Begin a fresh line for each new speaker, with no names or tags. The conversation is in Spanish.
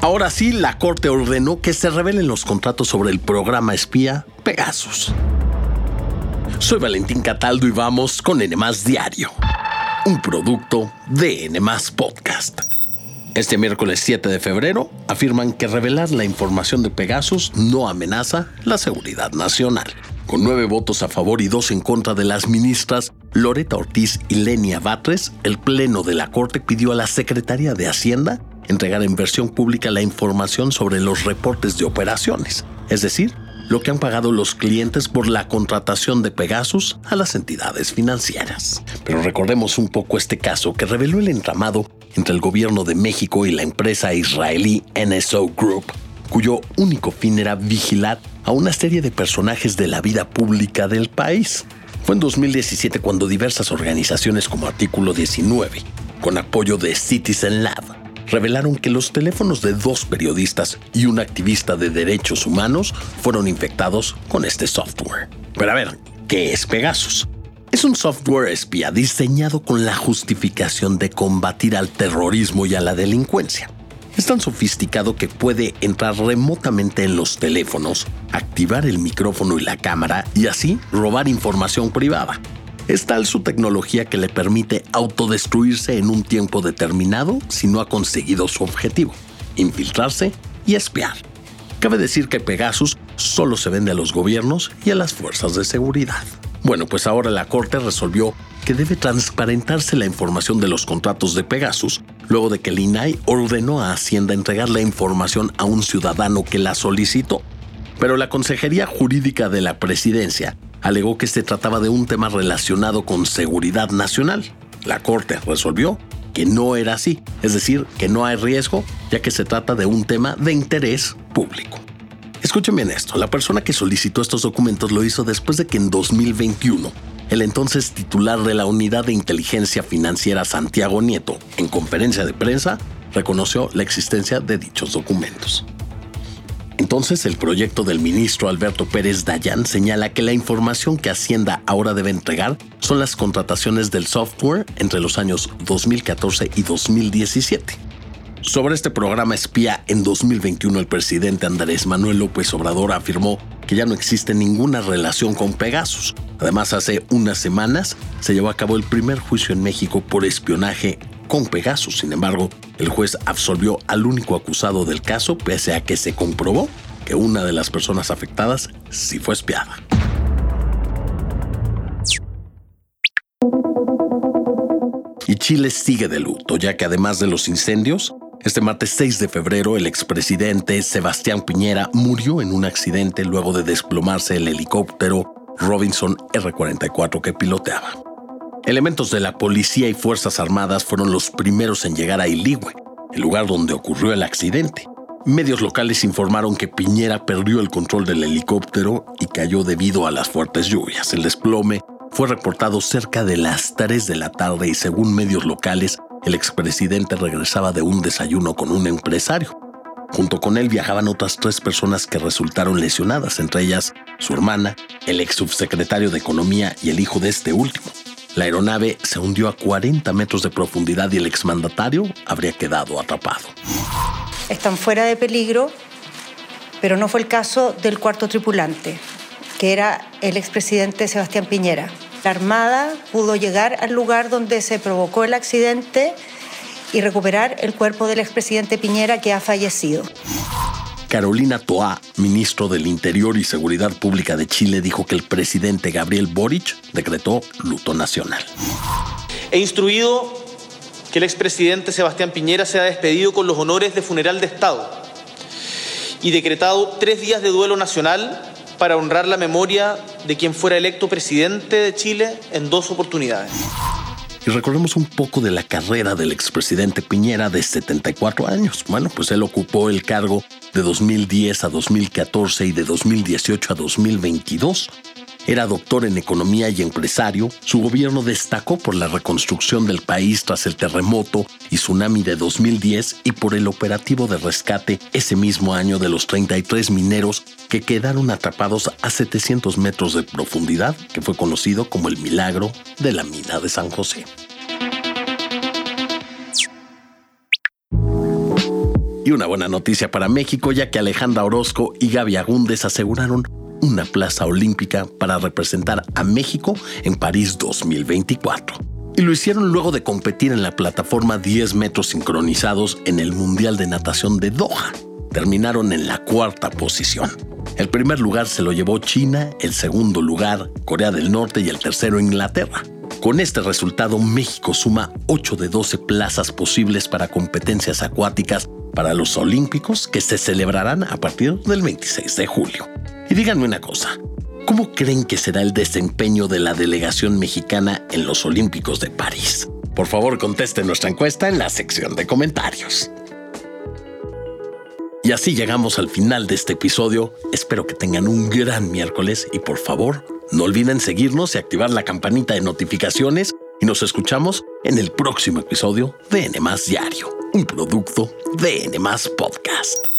Ahora sí, la Corte ordenó que se revelen los contratos sobre el programa espía Pegasus. Soy Valentín Cataldo y vamos con N Diario, un producto de N Podcast. Este miércoles 7 de febrero afirman que revelar la información de Pegasus no amenaza la seguridad nacional. Con nueve votos a favor y dos en contra de las ministras Loreta Ortiz y Lenia Batres, el Pleno de la Corte pidió a la Secretaría de Hacienda entregar en versión pública la información sobre los reportes de operaciones, es decir, lo que han pagado los clientes por la contratación de Pegasus a las entidades financieras. Pero recordemos un poco este caso que reveló el entramado entre el gobierno de México y la empresa israelí NSO Group, cuyo único fin era vigilar a una serie de personajes de la vida pública del país. Fue en 2017 cuando diversas organizaciones como Artículo 19, con apoyo de Citizen Lab, revelaron que los teléfonos de dos periodistas y un activista de derechos humanos fueron infectados con este software. Pero a ver, ¿qué es Pegasus? Es un software espía diseñado con la justificación de combatir al terrorismo y a la delincuencia. Es tan sofisticado que puede entrar remotamente en los teléfonos, activar el micrófono y la cámara y así robar información privada. Es tal su tecnología que le permite autodestruirse en un tiempo determinado si no ha conseguido su objetivo, infiltrarse y espiar. Cabe decir que Pegasus solo se vende a los gobiernos y a las fuerzas de seguridad. Bueno, pues ahora la Corte resolvió que debe transparentarse la información de los contratos de Pegasus, luego de que el INAI ordenó a Hacienda entregar la información a un ciudadano que la solicitó. Pero la Consejería Jurídica de la Presidencia alegó que se trataba de un tema relacionado con seguridad nacional. La Corte resolvió que no era así, es decir, que no hay riesgo, ya que se trata de un tema de interés público. Escuchen bien esto, la persona que solicitó estos documentos lo hizo después de que en 2021 el entonces titular de la Unidad de Inteligencia Financiera Santiago Nieto, en conferencia de prensa, reconoció la existencia de dichos documentos. Entonces, el proyecto del ministro Alberto Pérez Dayan señala que la información que Hacienda ahora debe entregar son las contrataciones del software entre los años 2014 y 2017. Sobre este programa espía, en 2021 el presidente Andrés Manuel López Obrador afirmó que ya no existe ninguna relación con Pegasus. Además, hace unas semanas se llevó a cabo el primer juicio en México por espionaje con Pegasus. Sin embargo, el juez absolvió al único acusado del caso pese a que se comprobó que una de las personas afectadas sí fue espiada. Y Chile sigue de luto, ya que además de los incendios, este martes 6 de febrero el expresidente Sebastián Piñera murió en un accidente luego de desplomarse el helicóptero Robinson R-44 que piloteaba. Elementos de la policía y Fuerzas Armadas fueron los primeros en llegar a Iligüe, el lugar donde ocurrió el accidente. Medios locales informaron que Piñera perdió el control del helicóptero y cayó debido a las fuertes lluvias. El desplome fue reportado cerca de las 3 de la tarde y según medios locales, el expresidente regresaba de un desayuno con un empresario. Junto con él viajaban otras tres personas que resultaron lesionadas, entre ellas su hermana, el ex subsecretario de Economía y el hijo de este último. La aeronave se hundió a 40 metros de profundidad y el exmandatario habría quedado atrapado.
Están fuera de peligro, pero no fue el caso del cuarto tripulante, que era el expresidente Sebastián Piñera. La Armada pudo llegar al lugar donde se provocó el accidente y recuperar el cuerpo del expresidente Piñera que ha fallecido.
Carolina Toá, ministro del Interior y Seguridad Pública de Chile, dijo que el presidente Gabriel Boric decretó luto nacional.
He instruido que el expresidente Sebastián Piñera sea despedido con los honores de funeral de Estado y decretado tres días de duelo nacional para honrar la memoria de quien fuera electo presidente de Chile en dos oportunidades.
Y recordemos un poco de la carrera del expresidente Piñera de 74 años. Bueno, pues él ocupó el cargo de 2010 a 2014 y de 2018 a 2022. Era doctor en economía y empresario. Su gobierno destacó por la reconstrucción del país tras el terremoto y tsunami de 2010 y por el operativo de rescate ese mismo año de los 33 mineros que quedaron atrapados a 700 metros de profundidad, que fue conocido como el milagro de la mina de San José. Y una buena noticia para México, ya que Alejandra Orozco y Gaby Agúndez aseguraron una plaza olímpica para representar a México en París 2024. Y lo hicieron luego de competir en la plataforma 10 metros sincronizados en el Mundial de Natación de Doha. Terminaron en la cuarta posición. El primer lugar se lo llevó China, el segundo lugar Corea del Norte y el tercero Inglaterra. Con este resultado, México suma 8 de 12 plazas posibles para competencias acuáticas para los Olímpicos que se celebrarán a partir del 26 de julio. Díganme una cosa, ¿cómo creen que será el desempeño de la delegación mexicana en los Olímpicos de París? Por favor, conteste nuestra encuesta en la sección de comentarios. Y así llegamos al final de este episodio. Espero que tengan un gran miércoles y por favor, no olviden seguirnos y activar la campanita de notificaciones y nos escuchamos en el próximo episodio de N Diario, un producto de N Podcast.